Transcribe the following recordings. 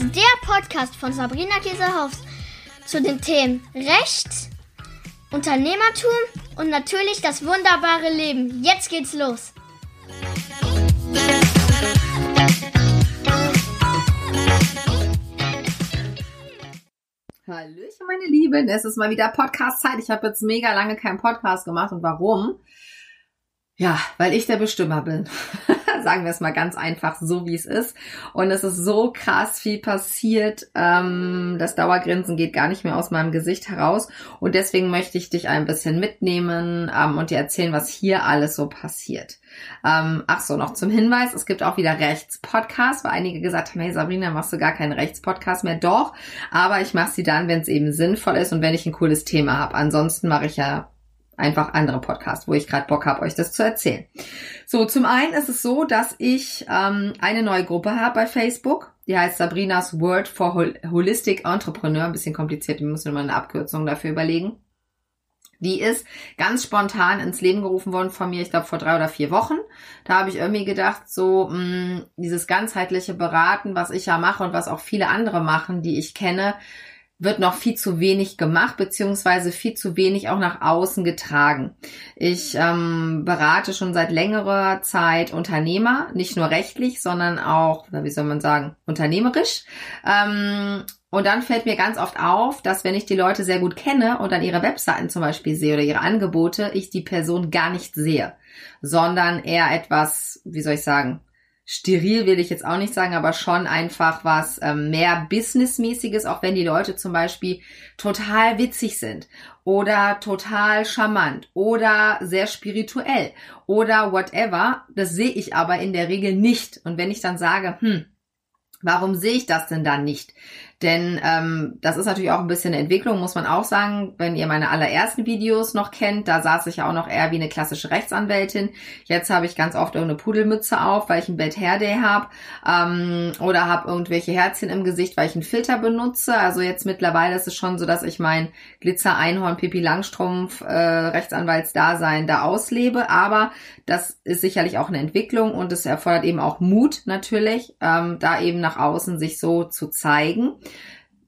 ist der Podcast von Sabrina Käsehaus zu den Themen Recht, Unternehmertum und natürlich das wunderbare Leben. Jetzt geht's los. Hallöchen, meine Lieben. Es ist mal wieder Podcast-Zeit. Ich habe jetzt mega lange keinen Podcast gemacht. Und warum? Ja, weil ich der Bestimmer bin. Sagen wir es mal ganz einfach, so wie es ist. Und es ist so krass viel passiert. Ähm, das Dauergrinsen geht gar nicht mehr aus meinem Gesicht heraus. Und deswegen möchte ich dich ein bisschen mitnehmen ähm, und dir erzählen, was hier alles so passiert. Ähm, ach so, noch zum Hinweis, es gibt auch wieder Rechtspodcasts, weil einige gesagt haben, hey Sabrina, machst du gar keinen Rechtspodcast mehr? Doch, aber ich mache sie dann, wenn es eben sinnvoll ist und wenn ich ein cooles Thema habe. Ansonsten mache ich ja einfach andere Podcasts, wo ich gerade Bock habe, euch das zu erzählen. So, zum einen ist es so, dass ich ähm, eine neue Gruppe habe bei Facebook. Die heißt Sabrinas Word for Hol Holistic Entrepreneur. Ein bisschen kompliziert, wir müssen mal eine Abkürzung dafür überlegen. Die ist ganz spontan ins Leben gerufen worden von mir, ich glaube vor drei oder vier Wochen. Da habe ich irgendwie gedacht, so mh, dieses ganzheitliche Beraten, was ich ja mache und was auch viele andere machen, die ich kenne, wird noch viel zu wenig gemacht, beziehungsweise viel zu wenig auch nach außen getragen. Ich ähm, berate schon seit längerer Zeit Unternehmer, nicht nur rechtlich, sondern auch, wie soll man sagen, unternehmerisch. Ähm, und dann fällt mir ganz oft auf, dass wenn ich die Leute sehr gut kenne und dann ihre Webseiten zum Beispiel sehe oder ihre Angebote, ich die Person gar nicht sehe, sondern eher etwas, wie soll ich sagen, steril will ich jetzt auch nicht sagen, aber schon einfach was ähm, mehr Businessmäßiges, auch wenn die Leute zum Beispiel total witzig sind oder total charmant oder sehr spirituell oder whatever. Das sehe ich aber in der Regel nicht. Und wenn ich dann sage, hm, Warum sehe ich das denn dann nicht? Denn ähm, das ist natürlich auch ein bisschen eine Entwicklung, muss man auch sagen. Wenn ihr meine allerersten Videos noch kennt, da saß ich ja auch noch eher wie eine klassische Rechtsanwältin. Jetzt habe ich ganz oft irgendeine Pudelmütze auf, weil ich ein Bad Hair Day habe. Ähm, oder habe irgendwelche Herzchen im Gesicht, weil ich einen Filter benutze. Also jetzt mittlerweile ist es schon so, dass ich mein Glitzer-Einhorn Pipi Langstrumpf äh, Rechtsanwaltsdasein da auslebe. Aber das ist sicherlich auch eine Entwicklung und es erfordert eben auch Mut natürlich, ähm, da eben nach außen sich so zu zeigen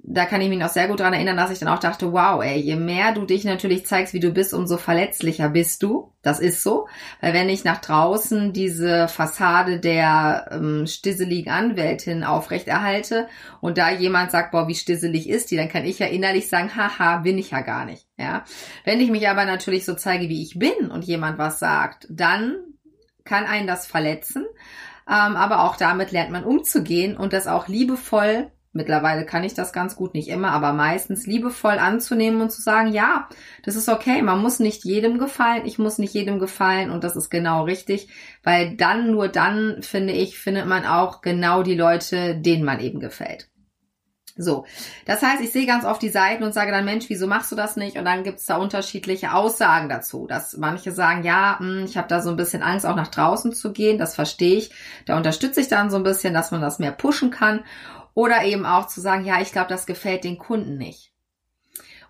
da kann ich mich noch sehr gut dran erinnern, dass ich dann auch dachte, wow, ey, je mehr du dich natürlich zeigst, wie du bist, umso verletzlicher bist du. Das ist so. Weil wenn ich nach draußen diese Fassade der ähm, stisseligen Anwältin aufrechterhalte und da jemand sagt, boah, wie stisselig ist die, dann kann ich ja innerlich sagen, haha, bin ich ja gar nicht. Ja. Wenn ich mich aber natürlich so zeige, wie ich bin und jemand was sagt, dann kann einen das verletzen. Ähm, aber auch damit lernt man umzugehen und das auch liebevoll Mittlerweile kann ich das ganz gut, nicht immer, aber meistens liebevoll anzunehmen und zu sagen, ja, das ist okay, man muss nicht jedem gefallen, ich muss nicht jedem gefallen und das ist genau richtig, weil dann, nur dann, finde ich, findet man auch genau die Leute, denen man eben gefällt. So, das heißt, ich sehe ganz oft die Seiten und sage dann, Mensch, wieso machst du das nicht? Und dann gibt's da unterschiedliche Aussagen dazu, dass manche sagen, ja, hm, ich habe da so ein bisschen Angst, auch nach draußen zu gehen, das verstehe ich. Da unterstütze ich dann so ein bisschen, dass man das mehr pushen kann. Oder eben auch zu sagen, ja, ich glaube, das gefällt den Kunden nicht.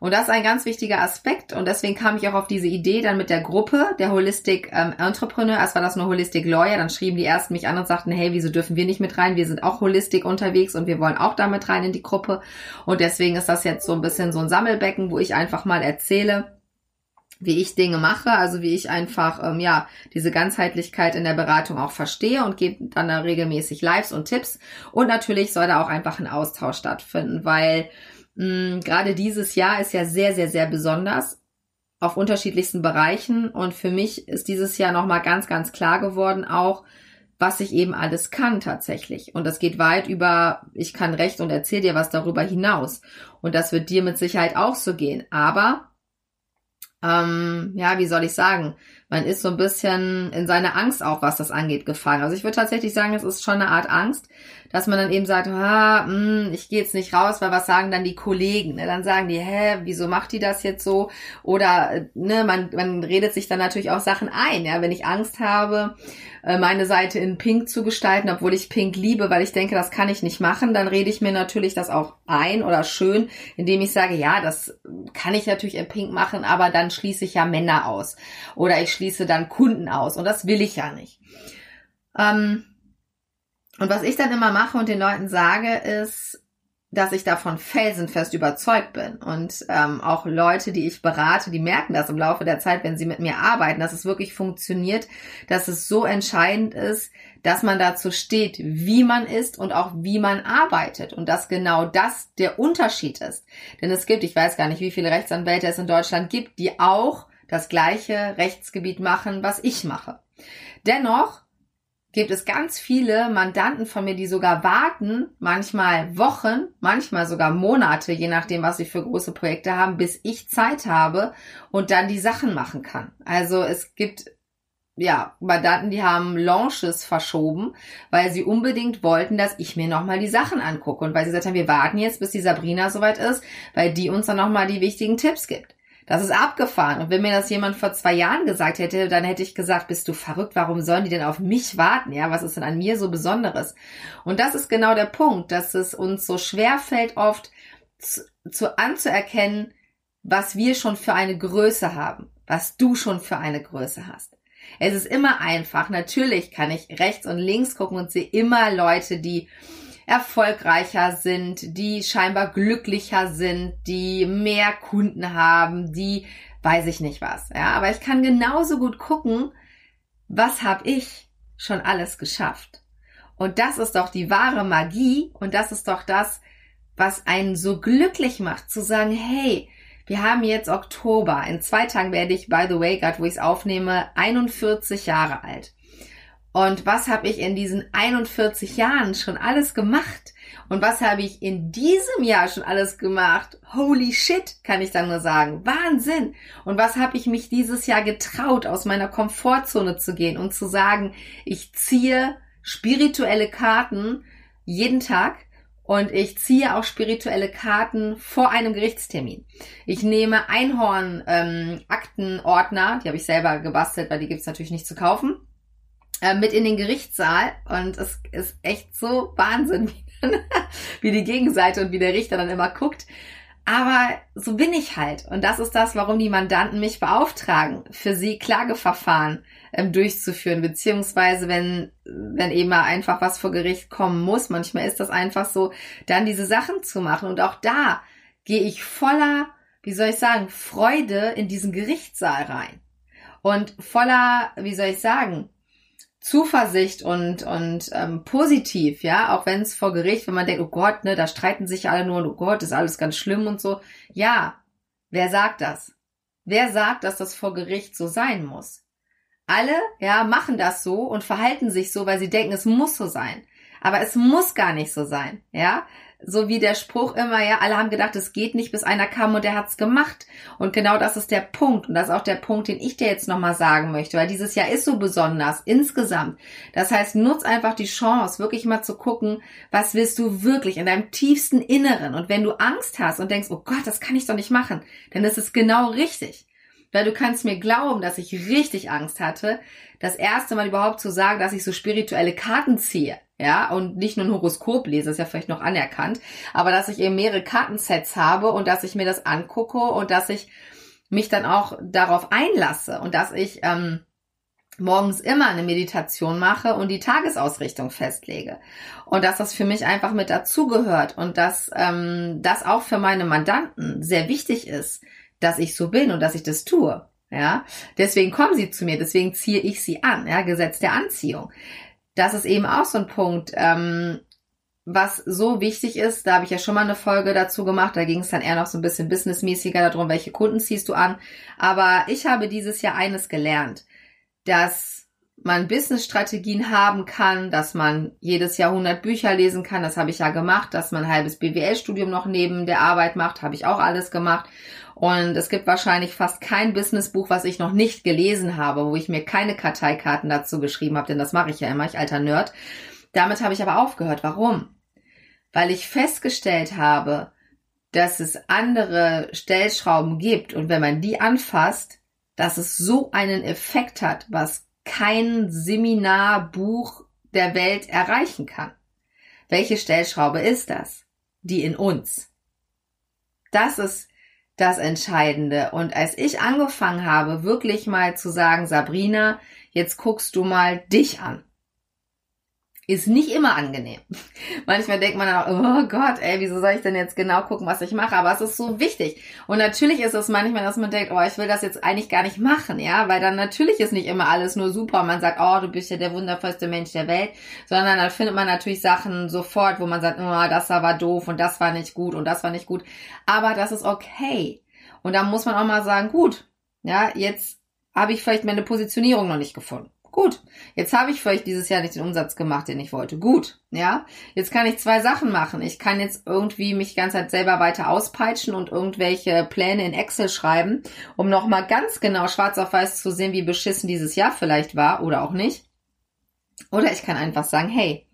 Und das ist ein ganz wichtiger Aspekt und deswegen kam ich auch auf diese Idee dann mit der Gruppe der Holistic ähm, Entrepreneur. Erst war das nur Holistic Lawyer, dann schrieben die ersten mich an und sagten, hey, wieso dürfen wir nicht mit rein? Wir sind auch Holistic unterwegs und wir wollen auch damit rein in die Gruppe. Und deswegen ist das jetzt so ein bisschen so ein Sammelbecken, wo ich einfach mal erzähle, wie ich Dinge mache, also wie ich einfach ähm, ja diese Ganzheitlichkeit in der Beratung auch verstehe und gebe dann da regelmäßig Lives und Tipps und natürlich soll da auch einfach ein Austausch stattfinden, weil mh, gerade dieses Jahr ist ja sehr sehr sehr besonders auf unterschiedlichsten Bereichen und für mich ist dieses Jahr noch mal ganz ganz klar geworden auch was ich eben alles kann tatsächlich. Und das geht weit über, ich kann Recht und erzähle dir was darüber hinaus. Und das wird dir mit Sicherheit auch so gehen. Aber ähm, ja, wie soll ich sagen, man ist so ein bisschen in seine Angst auch, was das angeht, gefallen. Also ich würde tatsächlich sagen, es ist schon eine Art Angst, dass man dann eben sagt, ah, mh, hm, ich gehe jetzt nicht raus, weil was sagen dann die Kollegen? Ne? Dann sagen die, hä, wieso macht die das jetzt so? Oder ne, man, man redet sich dann natürlich auch Sachen ein. Ja, wenn ich Angst habe, äh, meine Seite in Pink zu gestalten, obwohl ich Pink liebe, weil ich denke, das kann ich nicht machen, dann rede ich mir natürlich das auch ein oder schön, indem ich sage, ja, das kann ich natürlich in Pink machen, aber dann schließe ich ja Männer aus oder ich schließe dann Kunden aus und das will ich ja nicht. Ähm, und was ich dann immer mache und den Leuten sage, ist, dass ich davon felsenfest überzeugt bin. Und ähm, auch Leute, die ich berate, die merken das im Laufe der Zeit, wenn sie mit mir arbeiten, dass es wirklich funktioniert, dass es so entscheidend ist, dass man dazu steht, wie man ist und auch wie man arbeitet. Und dass genau das der Unterschied ist. Denn es gibt, ich weiß gar nicht, wie viele Rechtsanwälte es in Deutschland gibt, die auch das gleiche Rechtsgebiet machen, was ich mache. Dennoch gibt es ganz viele Mandanten von mir, die sogar warten, manchmal Wochen, manchmal sogar Monate, je nachdem, was sie für große Projekte haben, bis ich Zeit habe und dann die Sachen machen kann. Also es gibt ja, Mandanten, die haben Launches verschoben, weil sie unbedingt wollten, dass ich mir nochmal die Sachen angucke. Und weil sie gesagt haben, wir warten jetzt, bis die Sabrina soweit ist, weil die uns dann nochmal die wichtigen Tipps gibt. Das ist abgefahren. Und wenn mir das jemand vor zwei Jahren gesagt hätte, dann hätte ich gesagt, bist du verrückt? Warum sollen die denn auf mich warten? Ja, was ist denn an mir so Besonderes? Und das ist genau der Punkt, dass es uns so schwer fällt, oft zu, zu anzuerkennen, was wir schon für eine Größe haben, was du schon für eine Größe hast. Es ist immer einfach. Natürlich kann ich rechts und links gucken und sehe immer Leute, die erfolgreicher sind, die scheinbar glücklicher sind, die mehr Kunden haben, die weiß ich nicht was. Ja, aber ich kann genauso gut gucken, was habe ich schon alles geschafft. Und das ist doch die wahre Magie und das ist doch das, was einen so glücklich macht, zu sagen, hey, wir haben jetzt Oktober. In zwei Tagen werde ich, by the way, gerade wo ich es aufnehme, 41 Jahre alt. Und was habe ich in diesen 41 Jahren schon alles gemacht? Und was habe ich in diesem Jahr schon alles gemacht? Holy shit, kann ich dann nur sagen. Wahnsinn. Und was habe ich mich dieses Jahr getraut, aus meiner Komfortzone zu gehen und zu sagen, ich ziehe spirituelle Karten jeden Tag und ich ziehe auch spirituelle Karten vor einem Gerichtstermin. Ich nehme Einhorn-Aktenordner, ähm, die habe ich selber gebastelt, weil die gibt's natürlich nicht zu kaufen äh, mit in den Gerichtssaal und es ist echt so Wahnsinn, wie, dann, wie die Gegenseite und wie der Richter dann immer guckt. Aber so bin ich halt. Und das ist das, warum die Mandanten mich beauftragen, für sie Klageverfahren ähm, durchzuführen, beziehungsweise wenn, wenn eben mal einfach was vor Gericht kommen muss, manchmal ist das einfach so, dann diese Sachen zu machen. Und auch da gehe ich voller, wie soll ich sagen, Freude in diesen Gerichtssaal rein. Und voller, wie soll ich sagen, Zuversicht und, und ähm, positiv, ja, auch wenn es vor Gericht, wenn man denkt, oh Gott, ne, da streiten sich alle nur oh Gott, ist alles ganz schlimm und so. Ja, wer sagt das? Wer sagt, dass das vor Gericht so sein muss? Alle, ja, machen das so und verhalten sich so, weil sie denken, es muss so sein. Aber es muss gar nicht so sein, ja so wie der Spruch immer, ja, alle haben gedacht, es geht nicht, bis einer kam und der hat's gemacht. Und genau das ist der Punkt. Und das ist auch der Punkt, den ich dir jetzt nochmal sagen möchte, weil dieses Jahr ist so besonders insgesamt. Das heißt, nutz einfach die Chance, wirklich mal zu gucken, was willst du wirklich in deinem tiefsten Inneren. Und wenn du Angst hast und denkst, oh Gott, das kann ich doch nicht machen, dann ist es genau richtig. Weil du kannst mir glauben, dass ich richtig Angst hatte, das erste Mal überhaupt zu sagen, dass ich so spirituelle Karten ziehe ja, und nicht nur ein Horoskop lese, ist ja vielleicht noch anerkannt, aber dass ich eben mehrere Kartensets habe und dass ich mir das angucke und dass ich mich dann auch darauf einlasse und dass ich ähm, morgens immer eine Meditation mache und die Tagesausrichtung festlege. Und dass das für mich einfach mit dazugehört und dass ähm, das auch für meine Mandanten sehr wichtig ist, dass ich so bin und dass ich das tue. Ja, deswegen kommen sie zu mir, deswegen ziehe ich sie an, ja, Gesetz der Anziehung das ist eben auch so ein Punkt, ähm, was so wichtig ist. Da habe ich ja schon mal eine Folge dazu gemacht. Da ging es dann eher noch so ein bisschen businessmäßiger darum, welche Kunden ziehst du an. Aber ich habe dieses Jahr eines gelernt, dass man Businessstrategien haben kann, dass man jedes Jahr 100 Bücher lesen kann. Das habe ich ja gemacht, dass man ein halbes BWL-Studium noch neben der Arbeit macht, habe ich auch alles gemacht. Und es gibt wahrscheinlich fast kein Businessbuch, was ich noch nicht gelesen habe, wo ich mir keine Karteikarten dazu geschrieben habe, denn das mache ich ja immer, ich alter Nerd. Damit habe ich aber aufgehört. Warum? Weil ich festgestellt habe, dass es andere Stellschrauben gibt und wenn man die anfasst, dass es so einen Effekt hat, was kein Seminarbuch der Welt erreichen kann. Welche Stellschraube ist das? Die in uns. Das ist das Entscheidende. Und als ich angefangen habe, wirklich mal zu sagen, Sabrina, jetzt guckst du mal dich an. Ist nicht immer angenehm. Manchmal denkt man auch, oh Gott, ey, wieso soll ich denn jetzt genau gucken, was ich mache? Aber es ist so wichtig. Und natürlich ist es manchmal, dass man denkt, oh, ich will das jetzt eigentlich gar nicht machen, ja, weil dann natürlich ist nicht immer alles nur super. Man sagt, oh, du bist ja der wundervollste Mensch der Welt, sondern dann findet man natürlich Sachen sofort, wo man sagt, oh, das war doof und das war nicht gut und das war nicht gut. Aber das ist okay. Und da muss man auch mal sagen, gut, ja, jetzt habe ich vielleicht meine Positionierung noch nicht gefunden. Gut, jetzt habe ich vielleicht dieses Jahr nicht den Umsatz gemacht, den ich wollte. Gut, ja. Jetzt kann ich zwei Sachen machen. Ich kann jetzt irgendwie mich ganz halt selber weiter auspeitschen und irgendwelche Pläne in Excel schreiben, um nochmal ganz genau schwarz auf weiß zu sehen, wie beschissen dieses Jahr vielleicht war oder auch nicht. Oder ich kann einfach sagen, hey,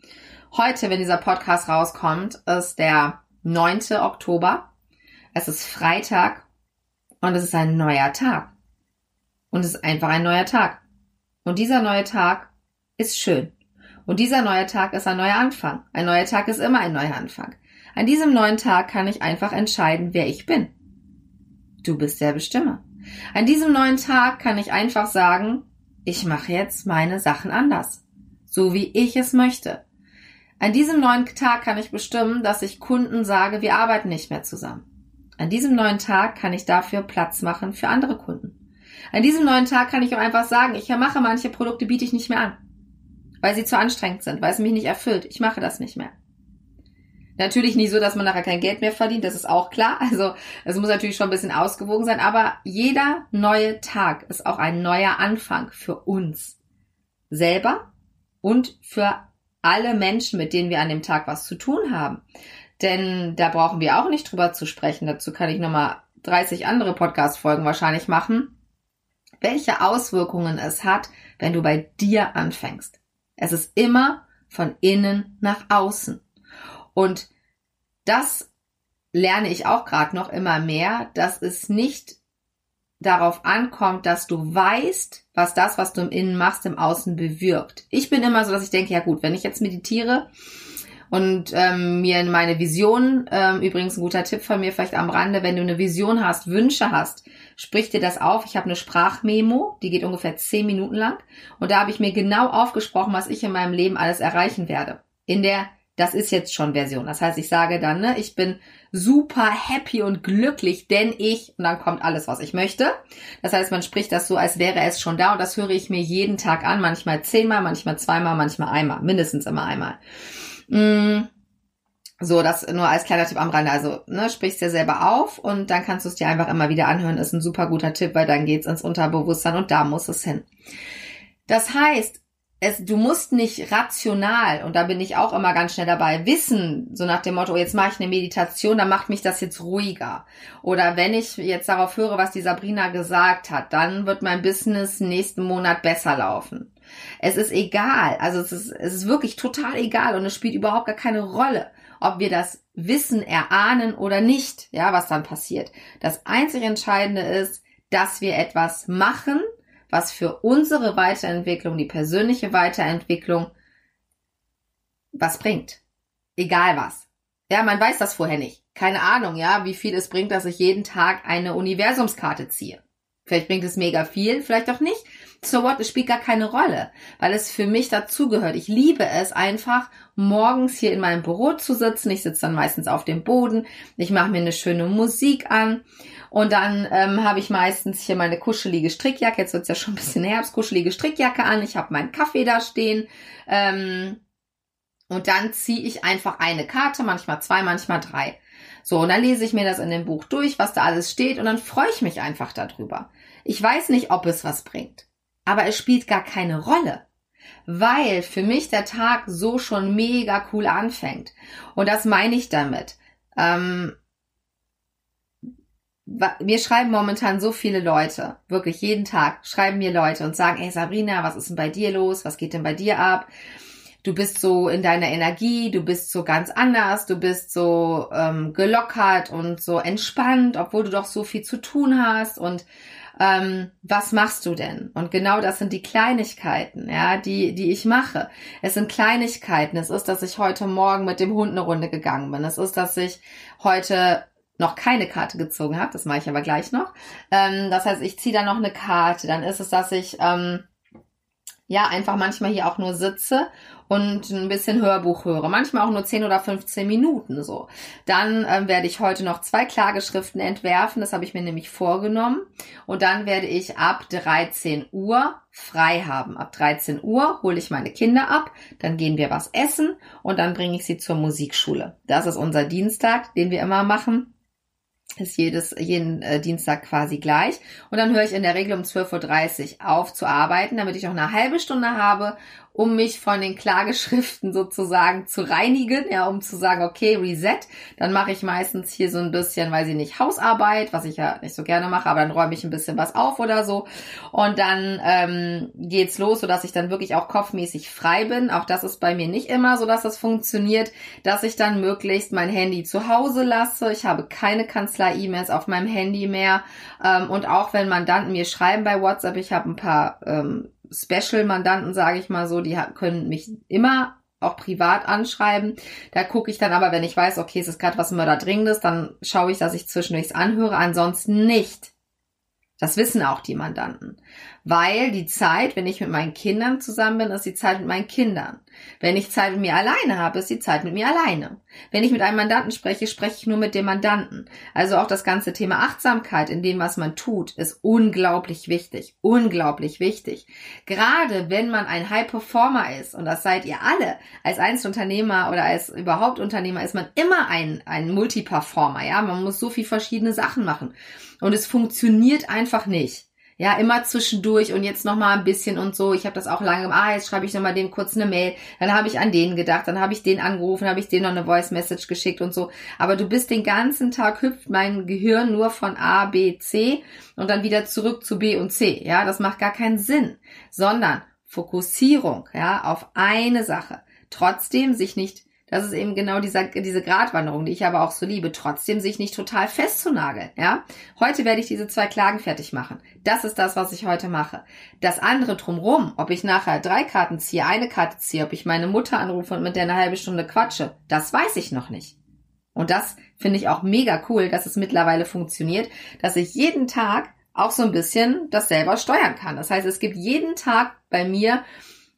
heute, wenn dieser Podcast rauskommt, ist der 9. Oktober. Es ist Freitag und es ist ein neuer Tag. Und es ist einfach ein neuer Tag. Und dieser neue Tag ist schön. Und dieser neue Tag ist ein neuer Anfang. Ein neuer Tag ist immer ein neuer Anfang. An diesem neuen Tag kann ich einfach entscheiden, wer ich bin. Du bist der Bestimmer. An diesem neuen Tag kann ich einfach sagen, ich mache jetzt meine Sachen anders. So wie ich es möchte. An diesem neuen Tag kann ich bestimmen, dass ich Kunden sage, wir arbeiten nicht mehr zusammen. An diesem neuen Tag kann ich dafür Platz machen für andere Kunden. An diesem neuen Tag kann ich auch einfach sagen, ich mache manche Produkte, biete ich nicht mehr an. Weil sie zu anstrengend sind, weil es mich nicht erfüllt. Ich mache das nicht mehr. Natürlich nicht so, dass man nachher kein Geld mehr verdient, das ist auch klar. Also es muss natürlich schon ein bisschen ausgewogen sein, aber jeder neue Tag ist auch ein neuer Anfang für uns selber und für alle Menschen, mit denen wir an dem Tag was zu tun haben. Denn da brauchen wir auch nicht drüber zu sprechen. Dazu kann ich nochmal 30 andere Podcast-Folgen wahrscheinlich machen welche Auswirkungen es hat, wenn du bei dir anfängst. Es ist immer von innen nach außen. Und das lerne ich auch gerade noch immer mehr, dass es nicht darauf ankommt, dass du weißt, was das, was du im Innen machst, im Außen bewirkt. Ich bin immer so, dass ich denke, ja gut, wenn ich jetzt meditiere, und ähm, mir meine Vision, ähm, übrigens ein guter Tipp von mir vielleicht am Rande, wenn du eine Vision hast, Wünsche hast, sprich dir das auf. Ich habe eine Sprachmemo, die geht ungefähr zehn Minuten lang und da habe ich mir genau aufgesprochen, was ich in meinem Leben alles erreichen werde. In der das ist jetzt schon Version. Das heißt, ich sage dann, ne, ich bin super happy und glücklich, denn ich, und dann kommt alles, was ich möchte. Das heißt, man spricht das so, als wäre es schon da und das höre ich mir jeden Tag an, manchmal zehnmal, manchmal zweimal, manchmal einmal, mindestens immer einmal. Mm, so, das nur als kleiner Tipp am Rande. Also, ne, sprichst dir selber auf und dann kannst du es dir einfach immer wieder anhören. Ist ein super guter Tipp, weil dann geht's ins Unterbewusstsein und da muss es hin. Das heißt, es, du musst nicht rational, und da bin ich auch immer ganz schnell dabei, wissen, so nach dem Motto, jetzt mache ich eine Meditation, dann macht mich das jetzt ruhiger. Oder wenn ich jetzt darauf höre, was die Sabrina gesagt hat, dann wird mein Business nächsten Monat besser laufen. Es ist egal, also es ist, es ist wirklich total egal und es spielt überhaupt gar keine Rolle, ob wir das Wissen erahnen oder nicht, ja, was dann passiert. Das einzig Entscheidende ist, dass wir etwas machen, was für unsere Weiterentwicklung, die persönliche Weiterentwicklung, was bringt. Egal was. Ja, man weiß das vorher nicht. Keine Ahnung, ja, wie viel es bringt, dass ich jeden Tag eine Universumskarte ziehe. Vielleicht bringt es mega viel, vielleicht auch nicht. So what, es spielt gar keine Rolle, weil es für mich dazugehört. Ich liebe es einfach, morgens hier in meinem Büro zu sitzen. Ich sitze dann meistens auf dem Boden. Ich mache mir eine schöne Musik an. Und dann ähm, habe ich meistens hier meine kuschelige Strickjacke. Jetzt wird's ja schon ein bisschen Herbst, kuschelige Strickjacke an. Ich habe meinen Kaffee da stehen. Ähm, und dann ziehe ich einfach eine Karte, manchmal zwei, manchmal drei. So, und dann lese ich mir das in dem Buch durch, was da alles steht, und dann freue ich mich einfach darüber. Ich weiß nicht, ob es was bringt, aber es spielt gar keine Rolle, weil für mich der Tag so schon mega cool anfängt. Und das meine ich damit. Ähm, mir schreiben momentan so viele Leute, wirklich jeden Tag schreiben mir Leute und sagen, ey Sabrina, was ist denn bei dir los? Was geht denn bei dir ab? Du bist so in deiner Energie, du bist so ganz anders, du bist so ähm, gelockert und so entspannt, obwohl du doch so viel zu tun hast und ähm, was machst du denn? Und genau das sind die Kleinigkeiten, ja, die, die ich mache. Es sind Kleinigkeiten. Es ist, dass ich heute Morgen mit dem Hund eine Runde gegangen bin. Es ist, dass ich heute noch keine Karte gezogen habe. Das mache ich aber gleich noch. Ähm, das heißt, ich ziehe dann noch eine Karte. Dann ist es, dass ich ähm, ja einfach manchmal hier auch nur sitze und ein bisschen Hörbuch höre. Manchmal auch nur 10 oder 15 Minuten so. Dann ähm, werde ich heute noch zwei Klageschriften entwerfen. Das habe ich mir nämlich vorgenommen. Und dann werde ich ab 13 Uhr frei haben. Ab 13 Uhr hole ich meine Kinder ab, dann gehen wir was essen und dann bringe ich sie zur Musikschule. Das ist unser Dienstag, den wir immer machen ist jedes, jeden äh, Dienstag quasi gleich. Und dann höre ich in der Regel um 12.30 Uhr auf zu arbeiten, damit ich noch eine halbe Stunde habe, um mich von den Klageschriften sozusagen zu reinigen, ja, um zu sagen, okay, Reset. Dann mache ich meistens hier so ein bisschen, weiß ich nicht, Hausarbeit, was ich ja nicht so gerne mache, aber dann räume ich ein bisschen was auf oder so. Und dann ähm, geht's los, sodass ich dann wirklich auch kopfmäßig frei bin. Auch das ist bei mir nicht immer so, dass das funktioniert, dass ich dann möglichst mein Handy zu Hause lasse. Ich habe keine Kanzler-E-Mails auf meinem Handy mehr. Ähm, und auch wenn Mandanten mir schreiben bei WhatsApp, ich habe ein paar ähm, Special-Mandanten, sage ich mal so, die können mich immer auch privat anschreiben. Da gucke ich dann aber, wenn ich weiß, okay, es ist gerade was Mörderdringendes, dann schaue ich, dass ich zwischendurch anhöre, ansonsten nicht. Das wissen auch die Mandanten. Weil die Zeit, wenn ich mit meinen Kindern zusammen bin, ist die Zeit mit meinen Kindern. Wenn ich Zeit mit mir alleine habe, ist die Zeit mit mir alleine. Wenn ich mit einem Mandanten spreche, spreche ich nur mit dem Mandanten. Also auch das ganze Thema Achtsamkeit in dem, was man tut, ist unglaublich wichtig. Unglaublich wichtig. Gerade wenn man ein High Performer ist, und das seid ihr alle, als Einzelunternehmer oder als überhaupt Unternehmer ist man immer ein, ein Multiperformer, ja. Man muss so viel verschiedene Sachen machen. Und es funktioniert einfach nicht ja, immer zwischendurch und jetzt noch mal ein bisschen und so. Ich habe das auch lange gemacht. Ah, jetzt schreibe ich noch mal dem kurz eine Mail. Dann habe ich an den gedacht, dann habe ich den angerufen, habe ich den noch eine Voice Message geschickt und so. Aber du bist den ganzen Tag hüpft mein Gehirn nur von A, B, C und dann wieder zurück zu B und C. Ja, das macht gar keinen Sinn, sondern Fokussierung, ja, auf eine Sache. Trotzdem sich nicht das ist eben genau dieser, diese Gratwanderung, die ich aber auch so liebe, trotzdem sich nicht total festzunageln, ja. Heute werde ich diese zwei Klagen fertig machen. Das ist das, was ich heute mache. Das andere drumrum, ob ich nachher drei Karten ziehe, eine Karte ziehe, ob ich meine Mutter anrufe und mit der eine halbe Stunde quatsche, das weiß ich noch nicht. Und das finde ich auch mega cool, dass es mittlerweile funktioniert, dass ich jeden Tag auch so ein bisschen das selber steuern kann. Das heißt, es gibt jeden Tag bei mir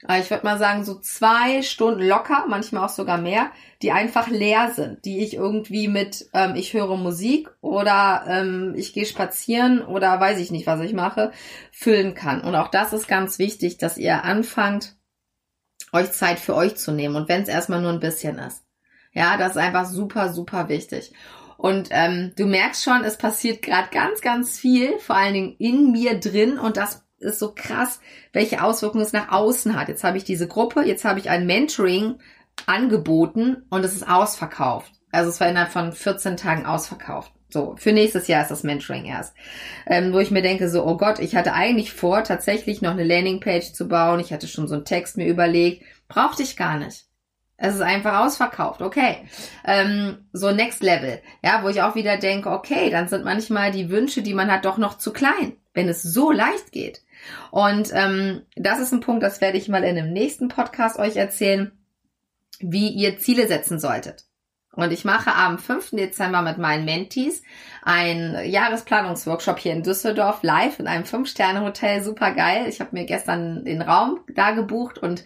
ich würde mal sagen, so zwei Stunden locker, manchmal auch sogar mehr, die einfach leer sind, die ich irgendwie mit, ähm, ich höre Musik oder ähm, ich gehe spazieren oder weiß ich nicht, was ich mache, füllen kann. Und auch das ist ganz wichtig, dass ihr anfangt, euch Zeit für euch zu nehmen. Und wenn es erstmal nur ein bisschen ist. Ja, das ist einfach super, super wichtig. Und ähm, du merkst schon, es passiert gerade ganz, ganz viel, vor allen Dingen in mir drin. Und das ist so krass, welche Auswirkungen es nach außen hat. Jetzt habe ich diese Gruppe, jetzt habe ich ein Mentoring angeboten und es ist ausverkauft. Also es war innerhalb von 14 Tagen ausverkauft. So, für nächstes Jahr ist das Mentoring erst. Ähm, wo ich mir denke, so, oh Gott, ich hatte eigentlich vor, tatsächlich noch eine Landingpage zu bauen. Ich hatte schon so einen Text mir überlegt. Brauchte ich gar nicht. Es ist einfach ausverkauft, okay. Ähm, so Next Level, ja, wo ich auch wieder denke, okay, dann sind manchmal die Wünsche, die man hat, doch noch zu klein, wenn es so leicht geht. Und ähm, das ist ein Punkt, das werde ich mal in einem nächsten Podcast euch erzählen, wie ihr Ziele setzen solltet. Und ich mache am 5. Dezember mit meinen Mentees einen Jahresplanungsworkshop hier in Düsseldorf live in einem 5-Sterne-Hotel. Super geil. Ich habe mir gestern den Raum da gebucht und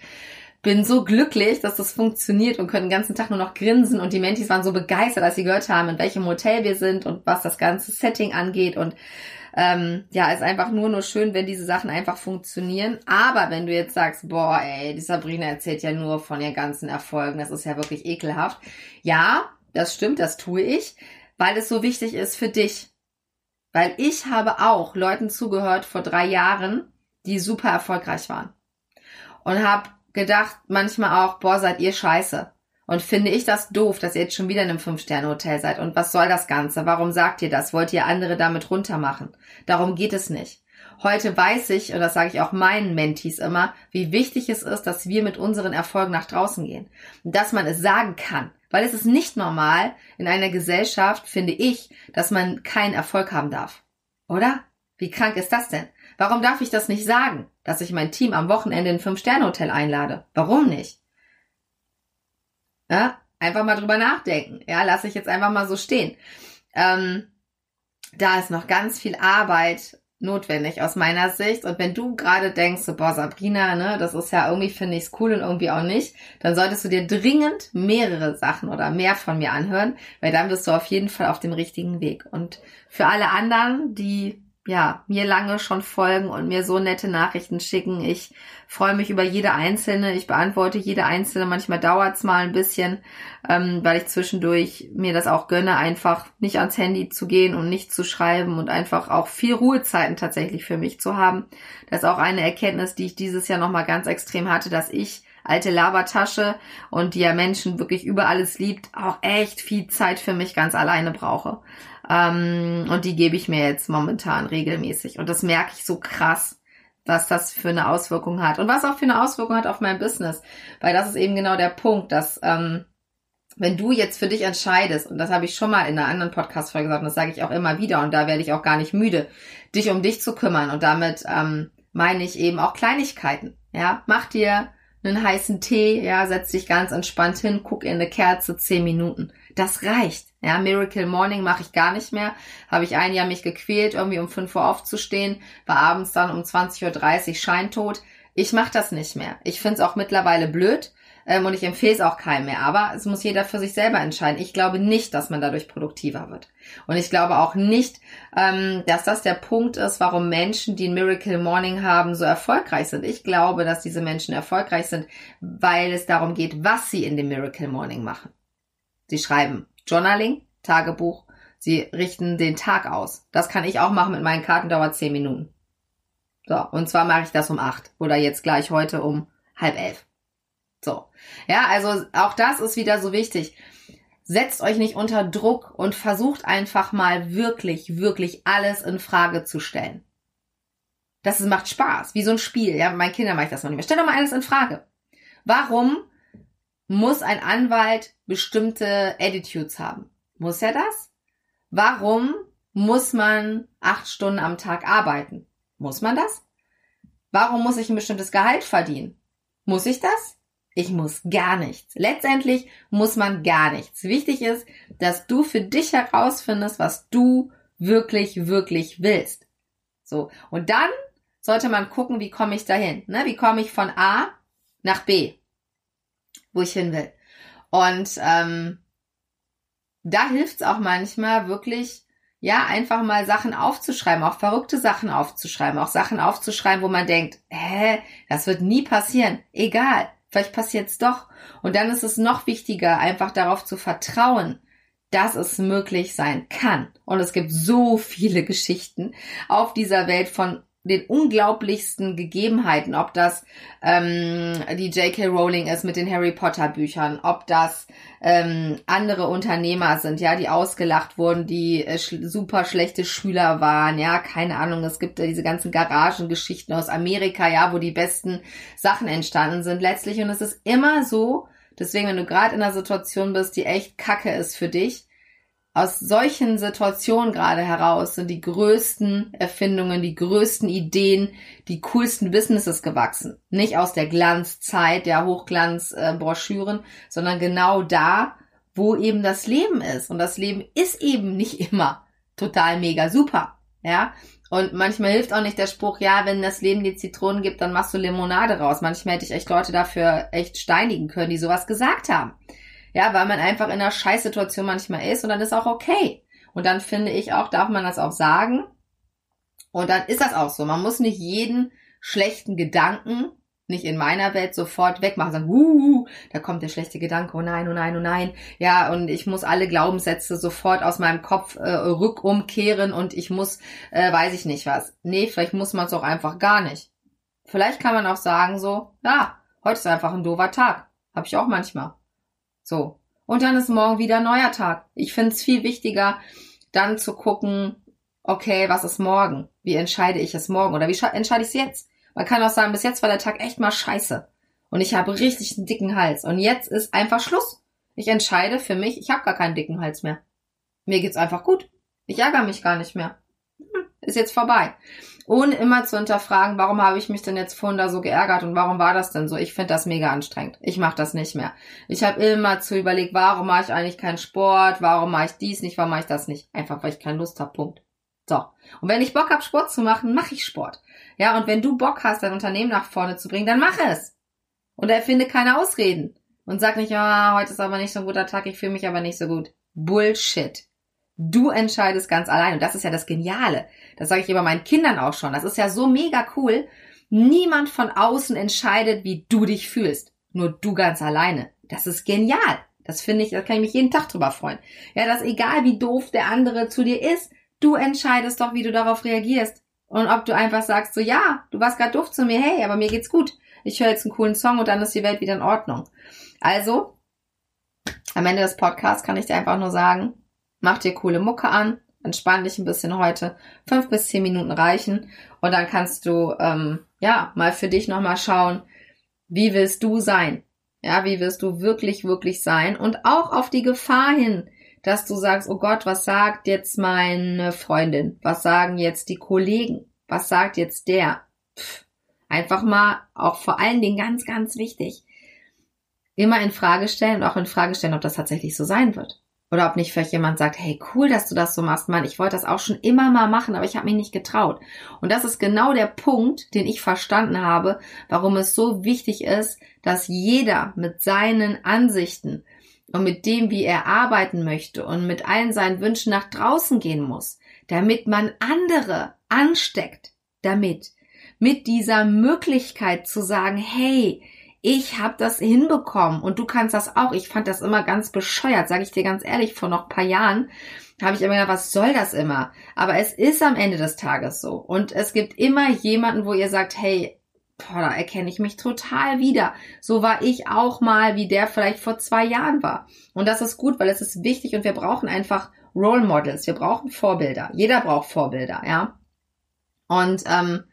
bin so glücklich, dass das funktioniert und können den ganzen Tag nur noch grinsen. Und die Mentees waren so begeistert, als sie gehört haben, in welchem Hotel wir sind und was das ganze Setting angeht. Und ähm, ja, ist einfach nur nur schön, wenn diese Sachen einfach funktionieren. Aber wenn du jetzt sagst, boah, ey, die Sabrina erzählt ja nur von ihren ganzen Erfolgen, das ist ja wirklich ekelhaft. Ja, das stimmt, das tue ich, weil es so wichtig ist für dich. Weil ich habe auch Leuten zugehört vor drei Jahren, die super erfolgreich waren. Und habe gedacht manchmal auch, boah, seid ihr scheiße. Und finde ich das doof, dass ihr jetzt schon wieder in einem Fünf-Sterne-Hotel seid. Und was soll das Ganze? Warum sagt ihr das? Wollt ihr andere damit runtermachen? Darum geht es nicht. Heute weiß ich, und das sage ich auch meinen Mentees immer, wie wichtig es ist, dass wir mit unseren Erfolgen nach draußen gehen. Und dass man es sagen kann. Weil es ist nicht normal in einer Gesellschaft, finde ich, dass man keinen Erfolg haben darf. Oder? Wie krank ist das denn? Warum darf ich das nicht sagen, dass ich mein Team am Wochenende in ein Fünf-Sterne-Hotel einlade? Warum nicht? Ja, einfach mal drüber nachdenken. Ja, lasse ich jetzt einfach mal so stehen. Ähm, da ist noch ganz viel Arbeit notwendig aus meiner Sicht. Und wenn du gerade denkst, so, boah, Sabrina, ne, das ist ja irgendwie, finde ich es cool und irgendwie auch nicht, dann solltest du dir dringend mehrere Sachen oder mehr von mir anhören, weil dann bist du auf jeden Fall auf dem richtigen Weg. Und für alle anderen, die ja, mir lange schon folgen und mir so nette Nachrichten schicken. Ich freue mich über jede einzelne. Ich beantworte jede einzelne. Manchmal dauert's mal ein bisschen, ähm, weil ich zwischendurch mir das auch gönne, einfach nicht ans Handy zu gehen und nicht zu schreiben und einfach auch viel Ruhezeiten tatsächlich für mich zu haben. Das ist auch eine Erkenntnis, die ich dieses Jahr nochmal ganz extrem hatte, dass ich alte Labertasche und die ja Menschen wirklich über alles liebt, auch echt viel Zeit für mich ganz alleine brauche. Ähm, und die gebe ich mir jetzt momentan regelmäßig. Und das merke ich so krass, was das für eine Auswirkung hat. Und was auch für eine Auswirkung hat auf mein Business. Weil das ist eben genau der Punkt, dass ähm, wenn du jetzt für dich entscheidest, und das habe ich schon mal in einer anderen Podcast-Folge gesagt, und das sage ich auch immer wieder, und da werde ich auch gar nicht müde, dich um dich zu kümmern. Und damit ähm, meine ich eben auch Kleinigkeiten. Ja, mach dir einen heißen Tee, ja, setz dich ganz entspannt hin, guck in eine Kerze, zehn Minuten. Das reicht. Ja, Miracle Morning mache ich gar nicht mehr. Habe ich ein Jahr mich gequält, irgendwie um 5 Uhr aufzustehen, war abends dann um 20.30 Uhr scheintot. Ich mache das nicht mehr. Ich finde es auch mittlerweile blöd ähm, und ich empfehle es auch keinem mehr. Aber es muss jeder für sich selber entscheiden. Ich glaube nicht, dass man dadurch produktiver wird. Und ich glaube auch nicht, ähm, dass das der Punkt ist, warum Menschen, die ein Miracle Morning haben, so erfolgreich sind. Ich glaube, dass diese Menschen erfolgreich sind, weil es darum geht, was sie in dem Miracle Morning machen. Sie schreiben Journaling, Tagebuch, sie richten den Tag aus. Das kann ich auch machen mit meinen Karten, dauert zehn Minuten. So, und zwar mache ich das um acht oder jetzt gleich heute um halb elf. So. Ja, also auch das ist wieder so wichtig. Setzt euch nicht unter Druck und versucht einfach mal wirklich, wirklich alles in Frage zu stellen. Das macht Spaß, wie so ein Spiel. Ja, mit meinen Kindern mache ich das noch nicht mehr. Stell doch mal alles in Frage. Warum muss ein Anwalt bestimmte Attitudes haben? Muss er das? Warum muss man acht Stunden am Tag arbeiten? Muss man das? Warum muss ich ein bestimmtes Gehalt verdienen? Muss ich das? Ich muss gar nichts. Letztendlich muss man gar nichts. Wichtig ist, dass du für dich herausfindest, was du wirklich, wirklich willst. So. Und dann sollte man gucken, wie komme ich dahin? Ne? Wie komme ich von A nach B, wo ich hin will? Und ähm, da hilft es auch manchmal wirklich, ja, einfach mal Sachen aufzuschreiben, auch verrückte Sachen aufzuschreiben, auch Sachen aufzuschreiben, wo man denkt, hä, das wird nie passieren. Egal. Vielleicht passiert's doch. Und dann ist es noch wichtiger, einfach darauf zu vertrauen, dass es möglich sein kann. Und es gibt so viele Geschichten auf dieser Welt von den unglaublichsten Gegebenheiten, ob das ähm, die J.K. Rowling ist mit den Harry Potter Büchern, ob das ähm, andere Unternehmer sind, ja, die ausgelacht wurden, die äh, sch super schlechte Schüler waren, ja, keine Ahnung, es gibt äh, diese ganzen Garagengeschichten aus Amerika, ja, wo die besten Sachen entstanden sind letztlich und es ist immer so, deswegen, wenn du gerade in einer Situation bist, die echt kacke ist für dich, aus solchen Situationen gerade heraus sind die größten Erfindungen, die größten Ideen, die coolsten Businesses gewachsen. Nicht aus der Glanzzeit der Hochglanzbroschüren, äh, sondern genau da, wo eben das Leben ist. Und das Leben ist eben nicht immer total mega super. Ja, und manchmal hilft auch nicht der Spruch, ja, wenn das Leben dir Zitronen gibt, dann machst du Limonade raus. Manchmal hätte ich echt Leute dafür echt steinigen können, die sowas gesagt haben. Ja, weil man einfach in einer Scheißsituation manchmal ist und dann ist auch okay. Und dann finde ich auch, darf man das auch sagen. Und dann ist das auch so. Man muss nicht jeden schlechten Gedanken nicht in meiner Welt sofort wegmachen, sagen, uh, da kommt der schlechte Gedanke, oh nein, oh nein, oh nein. Ja, und ich muss alle Glaubenssätze sofort aus meinem Kopf äh, rückumkehren und ich muss, äh, weiß ich nicht was. Nee, vielleicht muss man es auch einfach gar nicht. Vielleicht kann man auch sagen so, ja, heute ist einfach ein doofer Tag. Hab ich auch manchmal. So. Und dann ist morgen wieder ein neuer Tag. Ich finde es viel wichtiger, dann zu gucken, okay, was ist morgen? Wie entscheide ich es morgen? Oder wie entscheide ich es jetzt? Man kann auch sagen, bis jetzt war der Tag echt mal scheiße. Und ich habe richtig einen dicken Hals. Und jetzt ist einfach Schluss. Ich entscheide für mich, ich habe gar keinen dicken Hals mehr. Mir geht's einfach gut. Ich ärgere mich gar nicht mehr. Hm, ist jetzt vorbei ohne immer zu hinterfragen, warum habe ich mich denn jetzt vorhin da so geärgert und warum war das denn so? Ich finde das mega anstrengend. Ich mache das nicht mehr. Ich habe immer zu überlegt, warum mache ich eigentlich keinen Sport, warum mache ich dies nicht, warum mache ich das nicht? Einfach weil ich keine Lust habe. Punkt. So. Und wenn ich Bock habe, Sport zu machen, mache ich Sport. Ja, und wenn du Bock hast, dein Unternehmen nach vorne zu bringen, dann mach es. Und erfinde keine Ausreden. Und sag nicht, ja, oh, heute ist aber nicht so ein guter Tag, ich fühle mich aber nicht so gut. Bullshit. Du entscheidest ganz allein. Und das ist ja das Geniale. Das sage ich immer meinen Kindern auch schon. Das ist ja so mega cool. Niemand von außen entscheidet, wie du dich fühlst. Nur du ganz alleine. Das ist genial. Das finde ich, da kann ich mich jeden Tag drüber freuen. Ja, dass egal wie doof der andere zu dir ist, du entscheidest doch, wie du darauf reagierst. Und ob du einfach sagst, so ja, du warst gerade doof zu mir, hey, aber mir geht's gut. Ich höre jetzt einen coolen Song und dann ist die Welt wieder in Ordnung. Also, am Ende des Podcasts kann ich dir einfach nur sagen, mach dir coole Mucke an, entspann dich ein bisschen heute. Fünf bis zehn Minuten reichen und dann kannst du ähm, ja mal für dich nochmal schauen, wie willst du sein? Ja, wie wirst du wirklich, wirklich sein? Und auch auf die Gefahr hin, dass du sagst, oh Gott, was sagt jetzt meine Freundin? Was sagen jetzt die Kollegen? Was sagt jetzt der? Pff, einfach mal, auch vor allen Dingen ganz, ganz wichtig, immer in Frage stellen und auch in Frage stellen, ob das tatsächlich so sein wird. Oder ob nicht vielleicht jemand sagt, hey, cool, dass du das so machst, Mann, ich wollte das auch schon immer mal machen, aber ich habe mich nicht getraut. Und das ist genau der Punkt, den ich verstanden habe, warum es so wichtig ist, dass jeder mit seinen Ansichten und mit dem, wie er arbeiten möchte und mit allen seinen Wünschen nach draußen gehen muss, damit man andere ansteckt, damit mit dieser Möglichkeit zu sagen, hey, ich habe das hinbekommen und du kannst das auch. Ich fand das immer ganz bescheuert, sage ich dir ganz ehrlich, vor noch paar Jahren habe ich immer gedacht, was soll das immer? Aber es ist am Ende des Tages so. Und es gibt immer jemanden, wo ihr sagt, hey, boah, da erkenne ich mich total wieder. So war ich auch mal, wie der vielleicht vor zwei Jahren war. Und das ist gut, weil es ist wichtig und wir brauchen einfach Role Models. Wir brauchen Vorbilder. Jeder braucht Vorbilder, ja. Und ähm,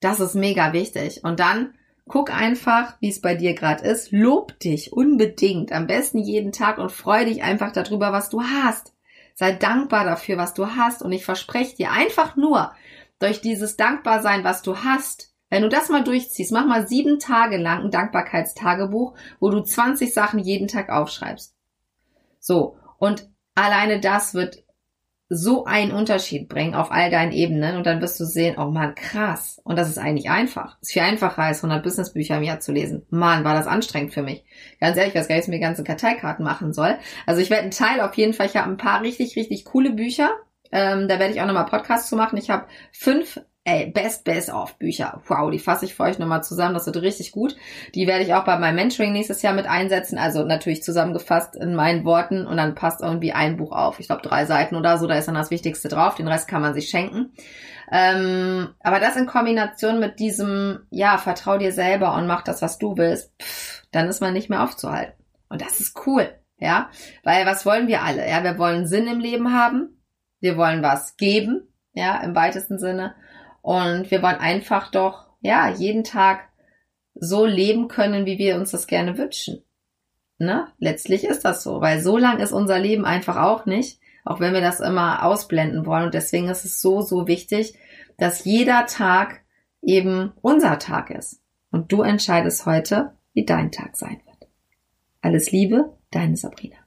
das ist mega wichtig. Und dann Guck einfach, wie es bei dir gerade ist. Lob dich unbedingt. Am besten jeden Tag und freu dich einfach darüber, was du hast. Sei dankbar dafür, was du hast. Und ich verspreche dir einfach nur durch dieses Dankbarsein, was du hast, wenn du das mal durchziehst, mach mal sieben Tage lang ein Dankbarkeitstagebuch, wo du 20 Sachen jeden Tag aufschreibst. So. Und alleine das wird so einen Unterschied bringen auf all deinen Ebenen und dann wirst du sehen, oh man, krass. Und das ist eigentlich einfach. ist viel einfacher als 100 Businessbücher im Jahr zu lesen. Mann, war das anstrengend für mich. Ganz ehrlich, ich weiß gar nicht, was mir ganze Karteikarten machen soll. Also ich werde einen Teil auf jeden Fall, ich habe ein paar richtig, richtig coole Bücher. Ähm, da werde ich auch nochmal Podcasts zu machen. Ich habe fünf Ey, Best Best of Bücher. Wow, die fasse ich für euch nochmal zusammen. Das wird richtig gut. Die werde ich auch bei meinem Mentoring nächstes Jahr mit einsetzen. Also natürlich zusammengefasst in meinen Worten und dann passt irgendwie ein Buch auf. Ich glaube drei Seiten oder so. Da ist dann das Wichtigste drauf. Den Rest kann man sich schenken. Ähm, aber das in Kombination mit diesem, ja, vertrau dir selber und mach das, was du willst, pff, dann ist man nicht mehr aufzuhalten. Und das ist cool. Ja, weil was wollen wir alle? Ja, wir wollen Sinn im Leben haben. Wir wollen was geben. Ja, im weitesten Sinne. Und wir wollen einfach doch, ja, jeden Tag so leben können, wie wir uns das gerne wünschen. Ne? Letztlich ist das so, weil so lang ist unser Leben einfach auch nicht, auch wenn wir das immer ausblenden wollen. Und deswegen ist es so, so wichtig, dass jeder Tag eben unser Tag ist. Und du entscheidest heute, wie dein Tag sein wird. Alles Liebe, deine Sabrina.